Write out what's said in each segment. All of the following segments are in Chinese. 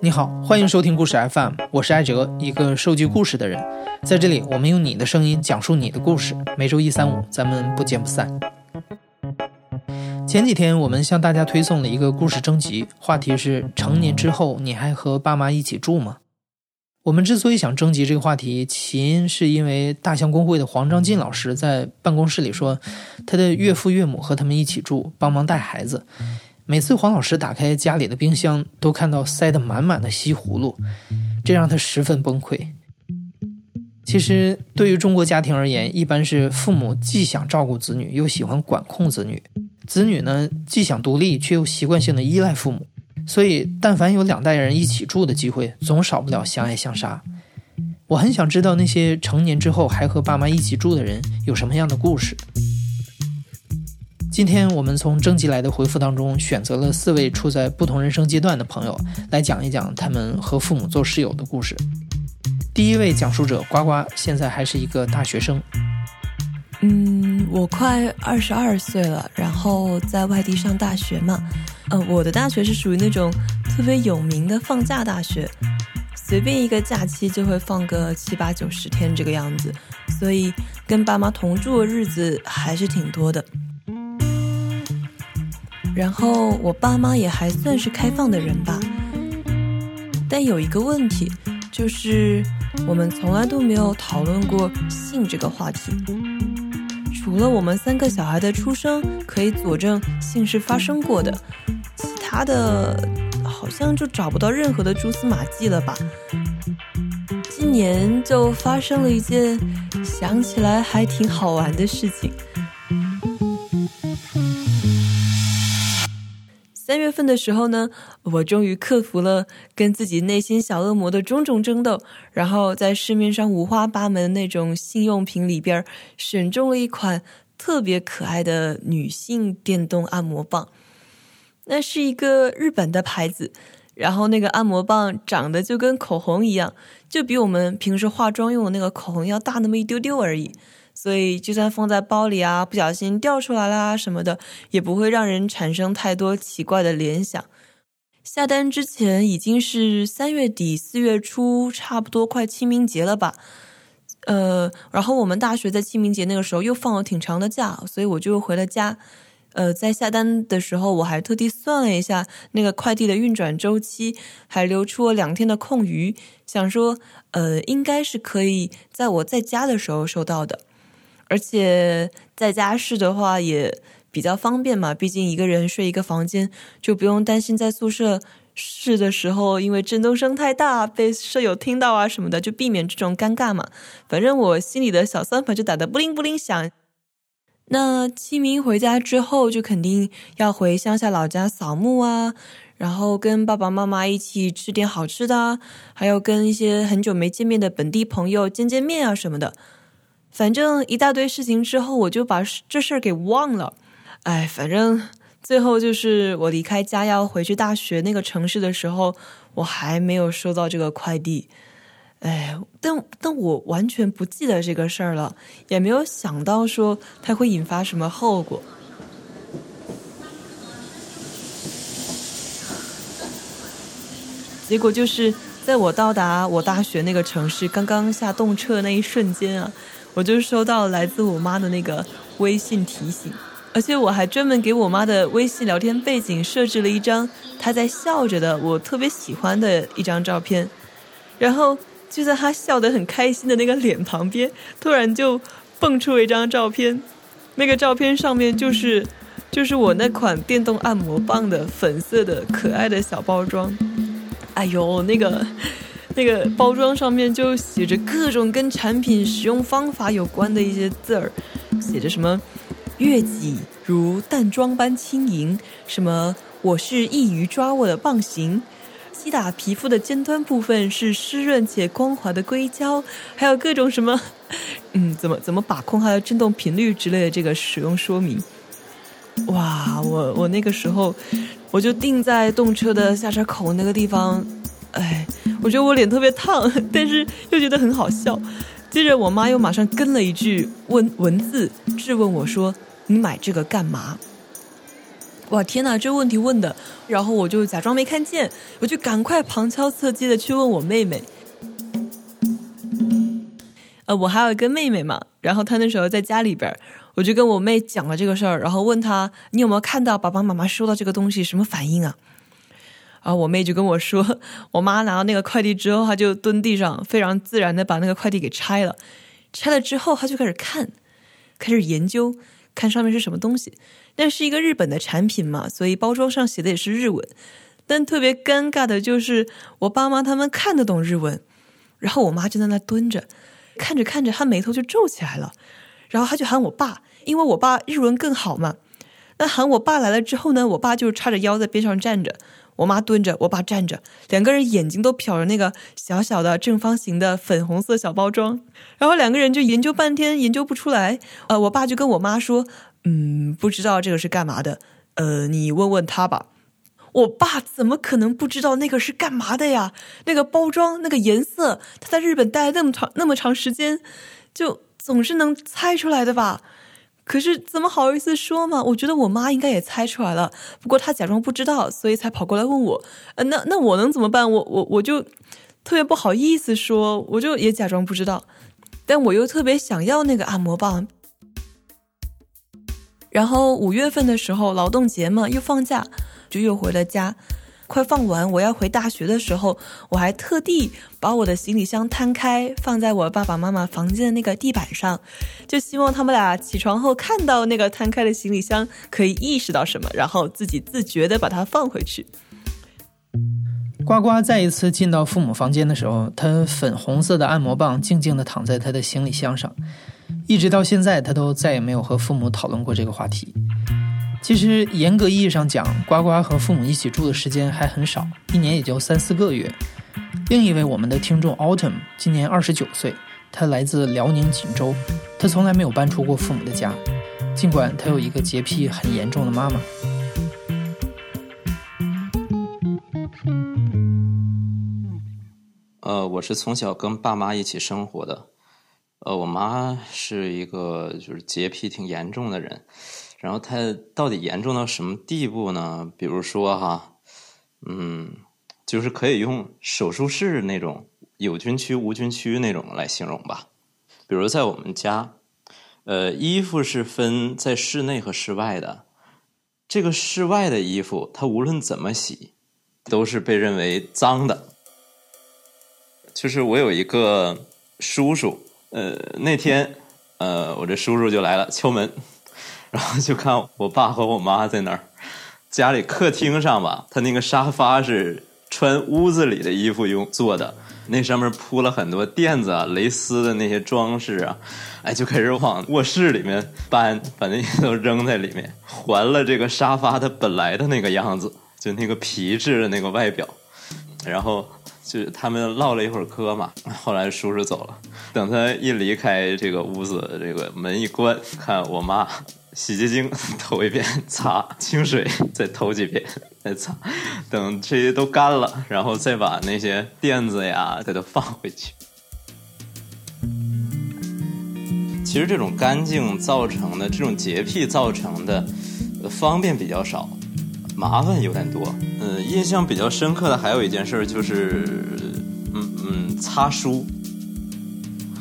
你好，欢迎收听故事 FM，我是艾哲，一个收集故事的人。在这里，我们用你的声音讲述你的故事。每周一、三、五，咱们不见不散。前几天我们向大家推送了一个故事征集，话题是：成年之后你还和爸妈一起住吗？我们之所以想征集这个话题，起因是因为大象公会的黄章进老师在办公室里说，他的岳父岳母和他们一起住，帮忙带孩子。每次黄老师打开家里的冰箱，都看到塞得满满的西葫芦，这让他十分崩溃。其实，对于中国家庭而言，一般是父母既想照顾子女，又喜欢管控子女。子女呢，既想独立，却又习惯性的依赖父母，所以但凡有两代人一起住的机会，总少不了相爱相杀。我很想知道那些成年之后还和爸妈一起住的人有什么样的故事。今天我们从征集来的回复当中选择了四位处在不同人生阶段的朋友，来讲一讲他们和父母做室友的故事。第一位讲述者呱呱，现在还是一个大学生。嗯，我快二十二岁了，然后在外地上大学嘛。呃，我的大学是属于那种特别有名的放假大学，随便一个假期就会放个七八九十天这个样子，所以跟爸妈同住的日子还是挺多的。然后我爸妈也还算是开放的人吧，但有一个问题，就是我们从来都没有讨论过性这个话题。除了我们三个小孩的出生可以佐证性是发生过的，其他的好像就找不到任何的蛛丝马迹了吧？今年就发生了一件想起来还挺好玩的事情。三月份的时候呢，我终于克服了跟自己内心小恶魔的种种争斗，然后在市面上五花八门的那种性用品里边选中了一款特别可爱的女性电动按摩棒。那是一个日本的牌子，然后那个按摩棒长得就跟口红一样，就比我们平时化妆用的那个口红要大那么一丢丢而已。所以，就算放在包里啊，不小心掉出来啦什么的，也不会让人产生太多奇怪的联想。下单之前已经是三月底四月初，差不多快清明节了吧？呃，然后我们大学在清明节那个时候又放了挺长的假，所以我就回了家。呃，在下单的时候，我还特地算了一下那个快递的运转周期，还留出了两天的空余，想说，呃，应该是可以在我在家的时候收到的。而且在家试的话也比较方便嘛，毕竟一个人睡一个房间，就不用担心在宿舍试的时候因为震动声太大被舍友听到啊什么的，就避免这种尴尬嘛。反正我心里的小算盘就打得不灵不灵响。那清明回家之后，就肯定要回乡下老家扫墓啊，然后跟爸爸妈妈一起吃点好吃的啊，还有跟一些很久没见面的本地朋友见见面啊什么的。反正一大堆事情之后，我就把这事儿给忘了。哎，反正最后就是我离开家要回去大学那个城市的时候，我还没有收到这个快递。哎，但但我完全不记得这个事儿了，也没有想到说它会引发什么后果。结果就是在我到达我大学那个城市，刚刚下动车那一瞬间啊。我就收到来自我妈的那个微信提醒，而且我还专门给我妈的微信聊天背景设置了一张她在笑着的我特别喜欢的一张照片，然后就在她笑得很开心的那个脸旁边，突然就蹦出了一张照片，那个照片上面就是就是我那款电动按摩棒的粉色的可爱的小包装，哎呦那个。那个包装上面就写着各种跟产品使用方法有关的一些字儿，写着什么“月己如淡妆般轻盈”，什么“我是易于抓握的棒型”，击打皮肤的尖端部分是湿润且光滑的硅胶，还有各种什么，嗯，怎么怎么把控它的振动频率之类的这个使用说明。哇，我我那个时候我就定在动车的下车口那个地方。哎，我觉得我脸特别烫，但是又觉得很好笑。接着我妈又马上跟了一句问文字质问我说：“你买这个干嘛？”哇，天哪，这问题问的！然后我就假装没看见，我就赶快旁敲侧击的去问我妹妹。呃，我还有一个妹妹嘛，然后她那时候在家里边，我就跟我妹讲了这个事儿，然后问她：“你有没有看到爸爸妈妈收到这个东西什么反应啊？”然后我妹就跟我说：“我妈拿到那个快递之后，她就蹲地上，非常自然的把那个快递给拆了。拆了之后，她就开始看，开始研究，看上面是什么东西。”那是一个日本的产品嘛，所以包装上写的也是日文。但特别尴尬的就是，我爸妈他们看得懂日文，然后我妈就在那蹲着，看着看着，她眉头就皱起来了。然后她就喊我爸，因为我爸日文更好嘛。那喊我爸来了之后呢，我爸就叉着腰在边上站着，我妈蹲着，我爸站着，两个人眼睛都瞟着那个小小的正方形的粉红色小包装，然后两个人就研究半天，研究不出来。呃，我爸就跟我妈说。嗯，不知道这个是干嘛的，呃，你问问他吧。我爸怎么可能不知道那个是干嘛的呀？那个包装，那个颜色，他在日本待了那么长那么长时间，就总是能猜出来的吧？可是怎么好意思说嘛？我觉得我妈应该也猜出来了，不过她假装不知道，所以才跑过来问我。呃，那那我能怎么办？我我我就特别不好意思说，我就也假装不知道，但我又特别想要那个按摩棒。然后五月份的时候，劳动节嘛，又放假，就又回了家。快放完，我要回大学的时候，我还特地把我的行李箱摊开，放在我爸爸妈妈房间的那个地板上，就希望他们俩起床后看到那个摊开的行李箱，可以意识到什么，然后自己自觉的把它放回去。呱呱再一次进到父母房间的时候，他粉红色的按摩棒静静地躺在他的行李箱上。一直到现在，他都再也没有和父母讨论过这个话题。其实严格意义上讲，呱呱和父母一起住的时间还很少，一年也就三四个月。另一位我们的听众 Autumn 今年二十九岁，他来自辽宁锦州，他从来没有搬出过父母的家，尽管他有一个洁癖很严重的妈妈。呃，我是从小跟爸妈一起生活的。呃，我妈是一个就是洁癖挺严重的人，然后它到底严重到什么地步呢？比如说哈，嗯，就是可以用手术室那种有菌区无菌区那种来形容吧。比如在我们家，呃，衣服是分在室内和室外的，这个室外的衣服，它无论怎么洗，都是被认为脏的。就是我有一个叔叔。呃，那天，呃，我这叔叔就来了，敲门，然后就看我爸和我妈在那儿，家里客厅上吧，他那个沙发是穿屋子里的衣服用做的，那上面铺了很多垫子啊、蕾丝的那些装饰啊，哎，就开始往卧室里面搬，把那些都扔在里面，还了这个沙发它本来的那个样子，就那个皮质的那个外表，然后。就他们唠了一会儿嗑嘛，后来叔叔走了。等他一离开这个屋子，这个门一关，看我妈洗洁精 投一遍擦，清水再投几遍再擦，等这些都干了，然后再把那些垫子呀再都放回去。其实这种干净造成的，这种洁癖造成的方便比较少。麻烦有点多，嗯，印象比较深刻的还有一件事就是，嗯嗯，擦书。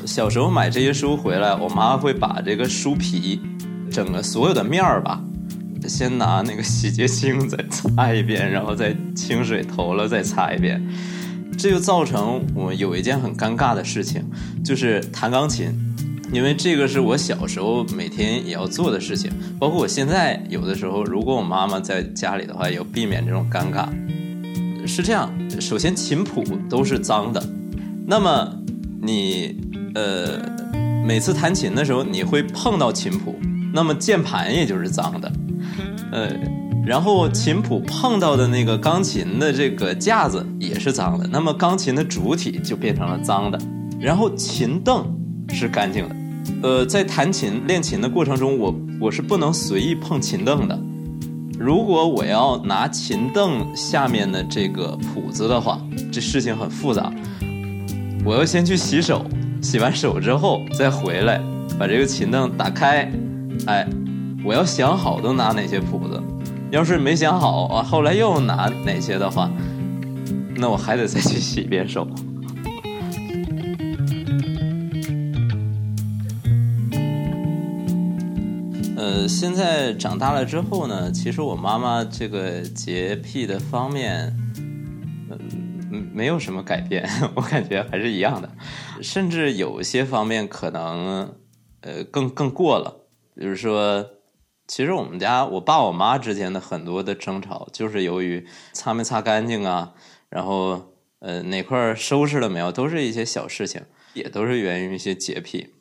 小时候买这些书回来，我妈会把这个书皮整个所有的面儿吧，先拿那个洗洁精再擦一遍，然后再清水投了再擦一遍，这就造成我有一件很尴尬的事情，就是弹钢琴。因为这个是我小时候每天也要做的事情，包括我现在有的时候，如果我妈妈在家里的话，也要避免这种尴尬。是这样，首先琴谱都是脏的，那么你呃每次弹琴的时候，你会碰到琴谱，那么键盘也就是脏的，呃，然后琴谱碰到的那个钢琴的这个架子也是脏的，那么钢琴的主体就变成了脏的，然后琴凳是干净的。呃，在弹琴练琴的过程中，我我是不能随意碰琴凳的。如果我要拿琴凳下面的这个谱子的话，这事情很复杂。我要先去洗手，洗完手之后再回来，把这个琴凳打开，哎，我要想好都拿哪些谱子，要是没想好啊，后来又拿哪些的话，那我还得再去洗一遍手。呃，现在长大了之后呢，其实我妈妈这个洁癖的方面，嗯，没有什么改变，我感觉还是一样的，甚至有些方面可能，呃，更更过了。比如说，其实我们家我爸我妈之间的很多的争吵，就是由于擦没擦干净啊，然后呃哪块收拾了没有，都是一些小事情，也都是源于一些洁癖。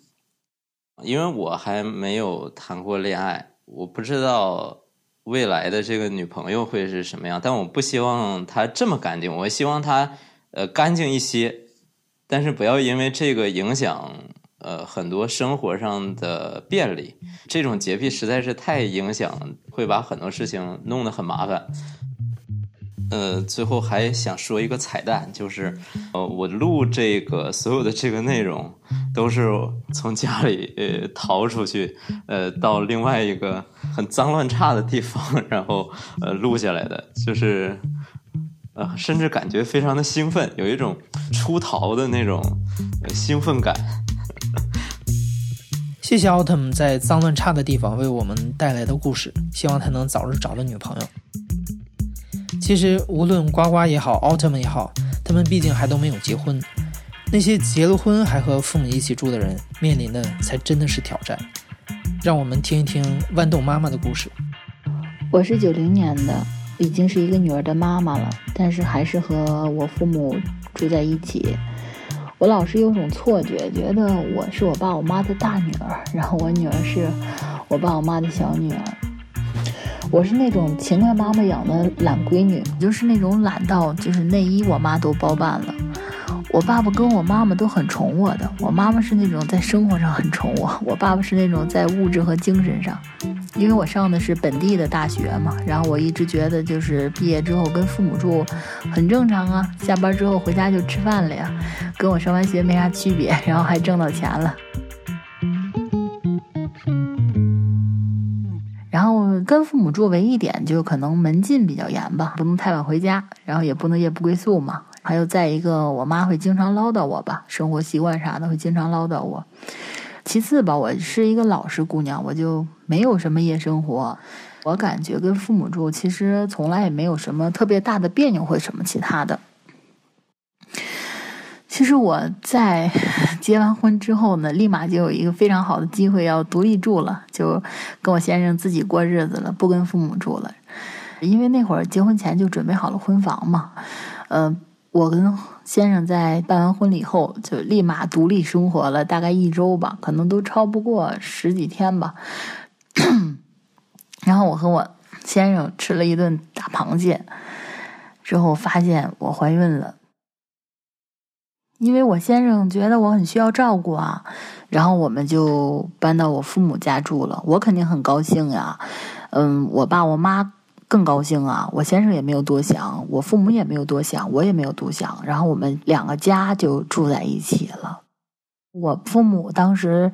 因为我还没有谈过恋爱，我不知道未来的这个女朋友会是什么样。但我不希望她这么干净，我希望她呃干净一些，但是不要因为这个影响呃很多生活上的便利。这种洁癖实在是太影响，会把很多事情弄得很麻烦。呃，最后还想说一个彩蛋，就是呃，我录这个所有的这个内容，都是从家里呃逃出去，呃，到另外一个很脏乱差的地方，然后呃录下来的，就是呃，甚至感觉非常的兴奋，有一种出逃的那种兴奋感。谢谢奥特曼在脏乱差的地方为我们带来的故事，希望他能早日找到女朋友。其实，无论呱呱也好，奥特曼也好，他们毕竟还都没有结婚。那些结了婚还和父母一起住的人，面临的才真的是挑战。让我们听一听豌豆妈妈的故事。我是九零年的，已经是一个女儿的妈妈了，但是还是和我父母住在一起。我老是有种错觉，觉得我是我爸我妈的大女儿，然后我女儿是我爸我妈的小女儿。我是那种勤快妈妈养的懒闺女，就是那种懒到就是内衣我妈都包办了。我爸爸跟我妈妈都很宠我的，我妈妈是那种在生活上很宠我，我爸爸是那种在物质和精神上。因为我上的是本地的大学嘛，然后我一直觉得就是毕业之后跟父母住很正常啊，下班之后回家就吃饭了呀，跟我上完学没啥区别，然后还挣到钱了。然后跟父母住，唯一点就可能门禁比较严吧，不能太晚回家，然后也不能夜不归宿嘛。还有再一个，我妈会经常唠叨我吧，生活习惯啥的会经常唠叨我。其次吧，我是一个老实姑娘，我就没有什么夜生活。我感觉跟父母住，其实从来也没有什么特别大的别扭或什么其他的。其实我在 结完婚之后呢，立马就有一个非常好的机会要独立住了，就跟我先生自己过日子了，不跟父母住了。因为那会儿结婚前就准备好了婚房嘛，呃，我跟先生在办完婚礼后就立马独立生活了，大概一周吧，可能都超不过十几天吧。然后我和我先生吃了一顿大螃蟹，之后发现我怀孕了。因为我先生觉得我很需要照顾啊，然后我们就搬到我父母家住了。我肯定很高兴呀，嗯，我爸我妈更高兴啊。我先生也没有多想，我父母也没有多想，我也没有多想。然后我们两个家就住在一起了。我父母当时。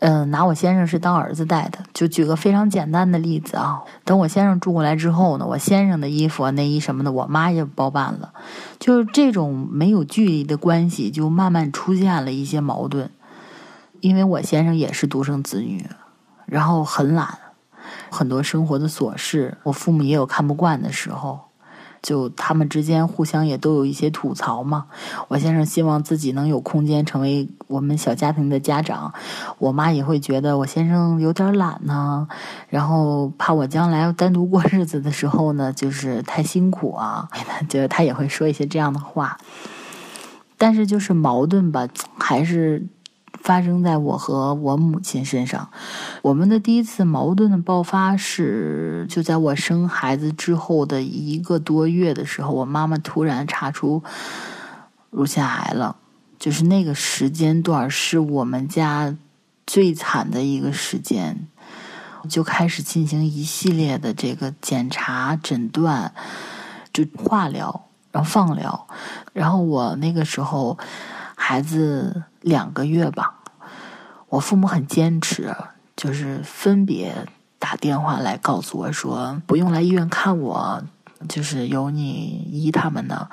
嗯，拿我先生是当儿子带的。就举个非常简单的例子啊，等我先生住过来之后呢，我先生的衣服、内衣什么的，我妈也包办了。就是这种没有距离的关系，就慢慢出现了一些矛盾。因为我先生也是独生子女，然后很懒，很多生活的琐事，我父母也有看不惯的时候。就他们之间互相也都有一些吐槽嘛。我先生希望自己能有空间成为我们小家庭的家长，我妈也会觉得我先生有点懒呢，然后怕我将来单独过日子的时候呢，就是太辛苦啊，就他也会说一些这样的话。但是就是矛盾吧，还是。发生在我和我母亲身上。我们的第一次矛盾的爆发是就在我生孩子之后的一个多月的时候，我妈妈突然查出乳腺癌了。就是那个时间段是我们家最惨的一个时间，就开始进行一系列的这个检查、诊断，就化疗，然后放疗，然后我那个时候孩子两个月吧。我父母很坚持，就是分别打电话来告诉我说，不用来医院看我，就是有你姨他们呢，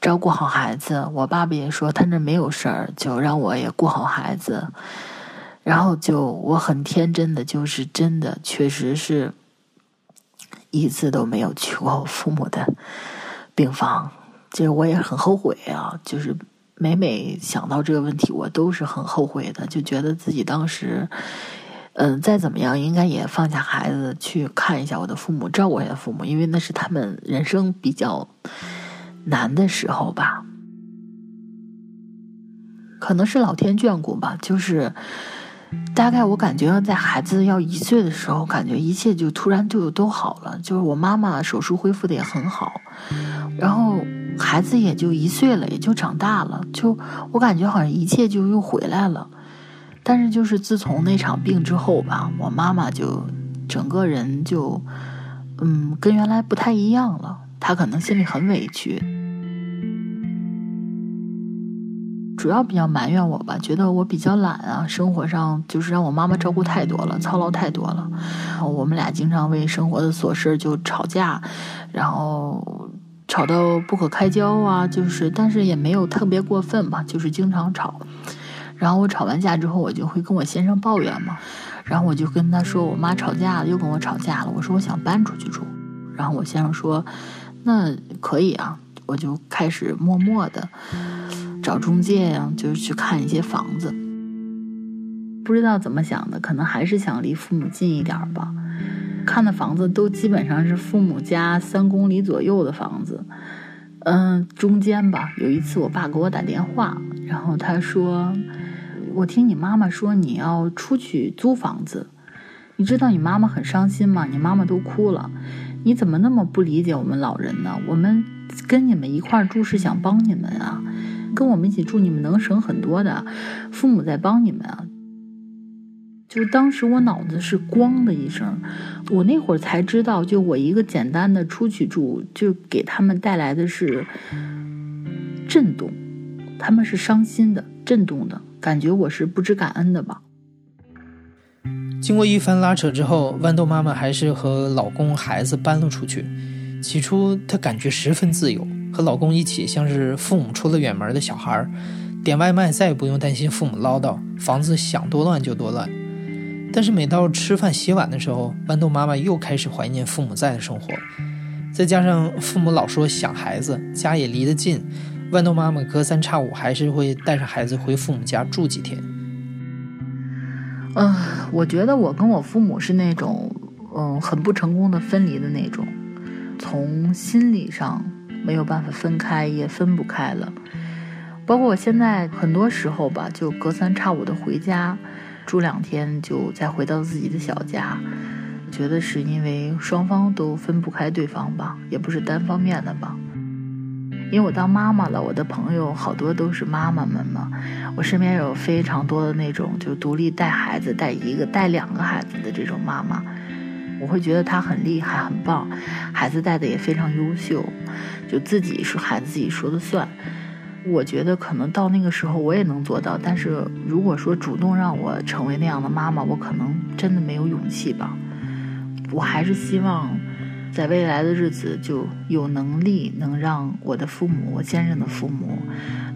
照顾好孩子。我爸爸也说他那没有事儿，就让我也顾好孩子。然后就我很天真的，就是真的，确实是一次都没有去过我父母的病房。其实我也很后悔啊，就是每每想到这个问题，我都是很后悔的，就觉得自己当时，嗯，再怎么样，应该也放下孩子去看一下我的父母，照顾一下父母，因为那是他们人生比较难的时候吧。可能是老天眷顾吧，就是。大概我感觉在孩子要一岁的时候，感觉一切就突然就都好了。就是我妈妈手术恢复的也很好，然后孩子也就一岁了，也就长大了。就我感觉好像一切就又回来了。但是就是自从那场病之后吧，我妈妈就整个人就嗯跟原来不太一样了。她可能心里很委屈。主要比较埋怨我吧，觉得我比较懒啊，生活上就是让我妈妈照顾太多了，操劳太多了。我们俩经常为生活的琐事就吵架，然后吵到不可开交啊，就是但是也没有特别过分吧，就是经常吵。然后我吵完架之后，我就会跟我先生抱怨嘛，然后我就跟他说，我妈吵架了，又跟我吵架了，我说我想搬出去住。然后我先生说，那可以啊，我就开始默默的。找中介呀，就是去看一些房子。不知道怎么想的，可能还是想离父母近一点吧。看的房子都基本上是父母家三公里左右的房子，嗯，中间吧。有一次我爸给我打电话，然后他说：“我听你妈妈说你要出去租房子，你知道你妈妈很伤心吗？你妈妈都哭了。你怎么那么不理解我们老人呢？我们跟你们一块住是想帮你们啊。”跟我们一起住，你们能省很多的。父母在帮你们啊！就当时我脑子是咣的一声，我那会儿才知道，就我一个简单的出去住，就给他们带来的是震动，他们是伤心的、震动的感觉，我是不知感恩的吧。经过一番拉扯之后，豌豆妈妈还是和老公、孩子搬了出去。起初，她感觉十分自由。和老公一起，像是父母出了远门的小孩点外卖再也不用担心父母唠叨，房子想多乱就多乱。但是每到吃饭洗碗的时候，豌豆妈妈又开始怀念父母在的生活。再加上父母老说想孩子，家也离得近，豌豆妈妈隔三差五还是会带上孩子回父母家住几天。嗯，我觉得我跟我父母是那种，嗯，很不成功的分离的那种，从心理上。没有办法分开，也分不开了。包括我现在很多时候吧，就隔三差五的回家住两天，就再回到自己的小家。觉得是因为双方都分不开对方吧，也不是单方面的吧。因为我当妈妈了，我的朋友好多都是妈妈们嘛。我身边有非常多的那种就独立带孩子、带一个、带两个孩子的这种妈妈。我会觉得他很厉害、很棒，孩子带的也非常优秀，就自己是孩子自己说的算。我觉得可能到那个时候我也能做到，但是如果说主动让我成为那样的妈妈，我可能真的没有勇气吧。我还是希望在未来的日子就有能力能让我的父母、我先生的父母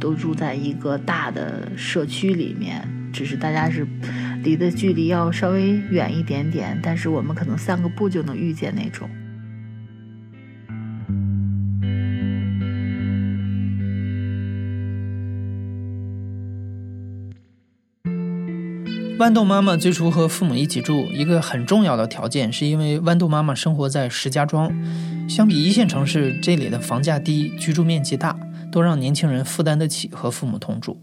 都住在一个大的社区里面，只是大家是。离的距离要稍微远一点点，但是我们可能散个步就能遇见那种。豌豆妈妈最初和父母一起住，一个很重要的条件是因为豌豆妈妈生活在石家庄，相比一线城市，这里的房价低，居住面积大，都让年轻人负担得起和父母同住。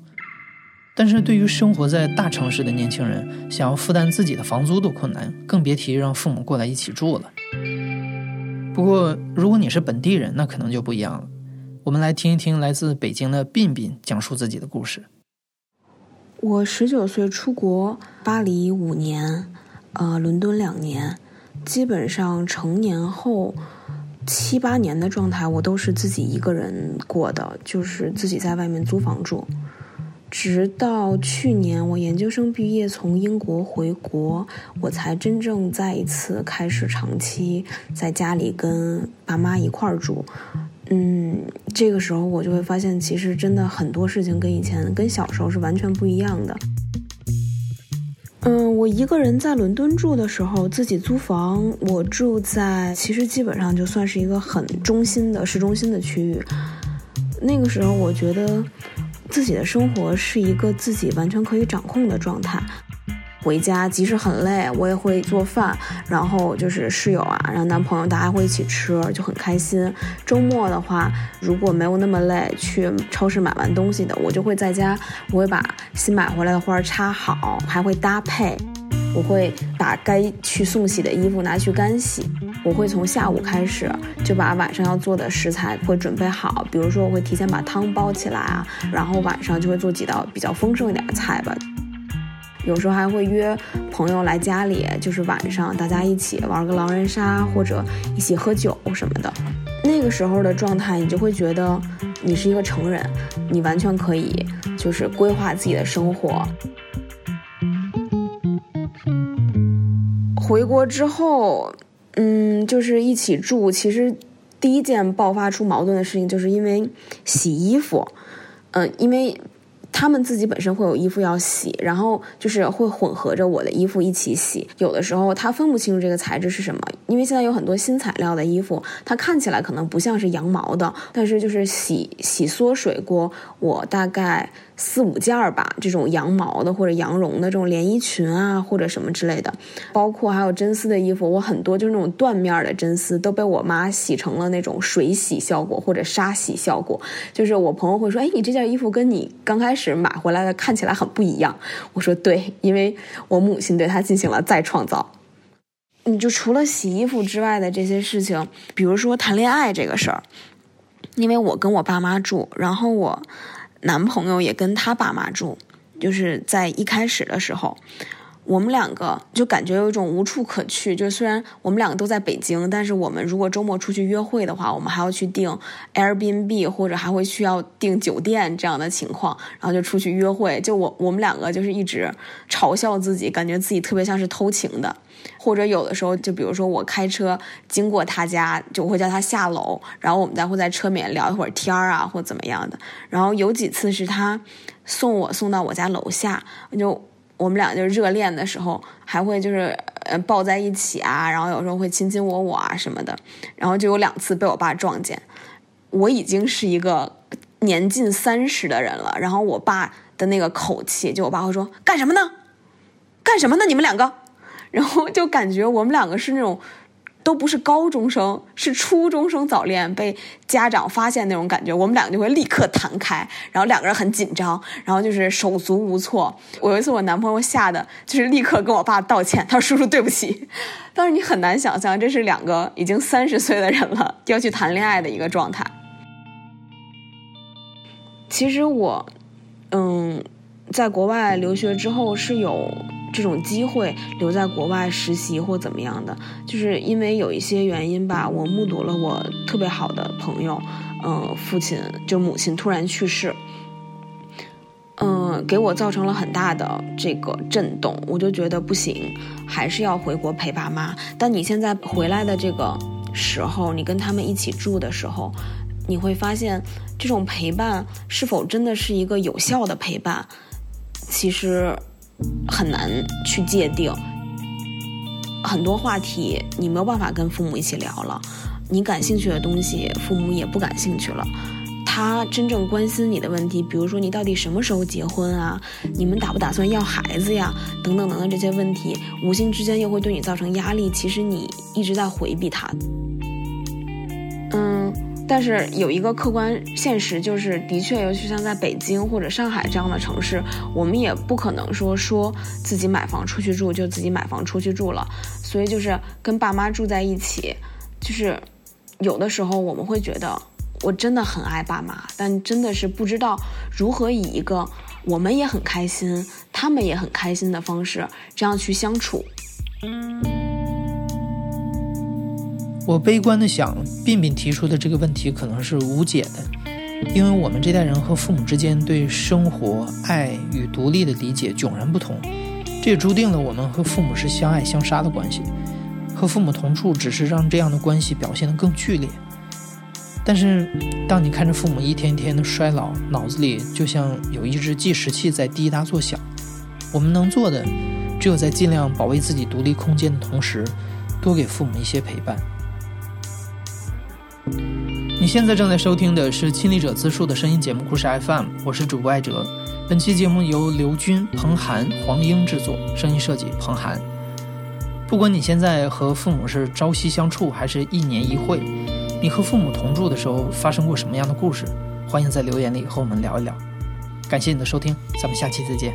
但是对于生活在大城市的年轻人，想要负担自己的房租都困难，更别提让父母过来一起住了。不过，如果你是本地人，那可能就不一样了。我们来听一听来自北京的彬彬讲述自己的故事。我十九岁出国，巴黎五年，呃，伦敦两年，基本上成年后七八年的状态，我都是自己一个人过的，就是自己在外面租房住。直到去年我研究生毕业从英国回国，我才真正再一次开始长期在家里跟爸妈一块儿住。嗯，这个时候我就会发现，其实真的很多事情跟以前、跟小时候是完全不一样的。嗯，我一个人在伦敦住的时候，自己租房，我住在其实基本上就算是一个很中心的市中心的区域。那个时候，我觉得。自己的生活是一个自己完全可以掌控的状态。回家即使很累，我也会做饭，然后就是室友啊，然后男朋友，大家会一起吃，就很开心。周末的话，如果没有那么累，去超市买完东西的，我就会在家，我会把新买回来的花插好，还会搭配。我会把该去送洗的衣服拿去干洗。我会从下午开始就把晚上要做的食材会准备好，比如说我会提前把汤煲起来啊，然后晚上就会做几道比较丰盛一点的菜吧。有时候还会约朋友来家里，就是晚上大家一起玩个狼人杀或者一起喝酒什么的。那个时候的状态，你就会觉得你是一个成人，你完全可以就是规划自己的生活。回国之后，嗯，就是一起住。其实第一件爆发出矛盾的事情，就是因为洗衣服。嗯，因为他们自己本身会有衣服要洗，然后就是会混合着我的衣服一起洗。有的时候他分不清楚这个材质是什么，因为现在有很多新材料的衣服，它看起来可能不像是羊毛的，但是就是洗洗缩水过，我大概。四五件儿吧，这种羊毛的或者羊绒的这种连衣裙啊，或者什么之类的，包括还有真丝的衣服，我很多就是那种缎面的真丝都被我妈洗成了那种水洗效果或者沙洗效果。就是我朋友会说：“哎，你这件衣服跟你刚开始买回来的看起来很不一样。”我说：“对，因为我母亲对它进行了再创造。”你就除了洗衣服之外的这些事情，比如说谈恋爱这个事儿，因为我跟我爸妈住，然后我。男朋友也跟他爸妈住，就是在一开始的时候，我们两个就感觉有一种无处可去。就虽然我们两个都在北京，但是我们如果周末出去约会的话，我们还要去订 Airbnb 或者还会需要订酒店这样的情况，然后就出去约会。就我我们两个就是一直嘲笑自己，感觉自己特别像是偷情的。或者有的时候，就比如说我开车经过他家，就会叫他下楼，然后我们再会在车里面聊一会儿天儿啊，或怎么样的。然后有几次是他送我送到我家楼下，就我们俩就热恋的时候，还会就是呃抱在一起啊，然后有时候会亲亲我我啊什么的。然后就有两次被我爸撞见，我已经是一个年近三十的人了，然后我爸的那个口气，就我爸会说干什么呢？干什么呢？你们两个？然后就感觉我们两个是那种，都不是高中生，是初中生早恋被家长发现那种感觉，我们两个就会立刻弹开，然后两个人很紧张，然后就是手足无措。我有一次我男朋友吓得就是立刻跟我爸道歉，他说叔叔对不起。但是你很难想象，这是两个已经三十岁的人了要去谈恋爱的一个状态。其实我，嗯，在国外留学之后是有。这种机会留在国外实习或怎么样的，就是因为有一些原因吧。我目睹了我特别好的朋友，嗯，父亲就母亲突然去世，嗯，给我造成了很大的这个震动。我就觉得不行，还是要回国陪爸妈。但你现在回来的这个时候，你跟他们一起住的时候，你会发现这种陪伴是否真的是一个有效的陪伴？其实。很难去界定，很多话题你没有办法跟父母一起聊了，你感兴趣的东西父母也不感兴趣了，他真正关心你的问题，比如说你到底什么时候结婚啊，你们打不打算要孩子呀，等等等等这些问题，无形之间又会对你造成压力，其实你一直在回避他。但是有一个客观现实，就是的确，尤其像在北京或者上海这样的城市，我们也不可能说说自己买房出去住就自己买房出去住了。所以就是跟爸妈住在一起，就是有的时候我们会觉得我真的很爱爸妈，但真的是不知道如何以一个我们也很开心，他们也很开心的方式这样去相处。我悲观的想，彬彬提出的这个问题可能是无解的，因为我们这代人和父母之间对生活、爱与独立的理解迥然不同，这也注定了我们和父母是相爱相杀的关系。和父母同住只是让这样的关系表现得更剧烈。但是，当你看着父母一天天的衰老，脑子里就像有一只计时器在滴答作响。我们能做的，只有在尽量保卫自己独立空间的同时，多给父母一些陪伴。你现在正在收听的是亲历者自述的声音节目故事 FM，我是主播艾哲。本期节目由刘军、彭涵、黄英制作，声音设计彭涵。不管你现在和父母是朝夕相处，还是一年一会。你和父母同住的时候发生过什么样的故事？欢迎在留言里和我们聊一聊。感谢你的收听，咱们下期再见。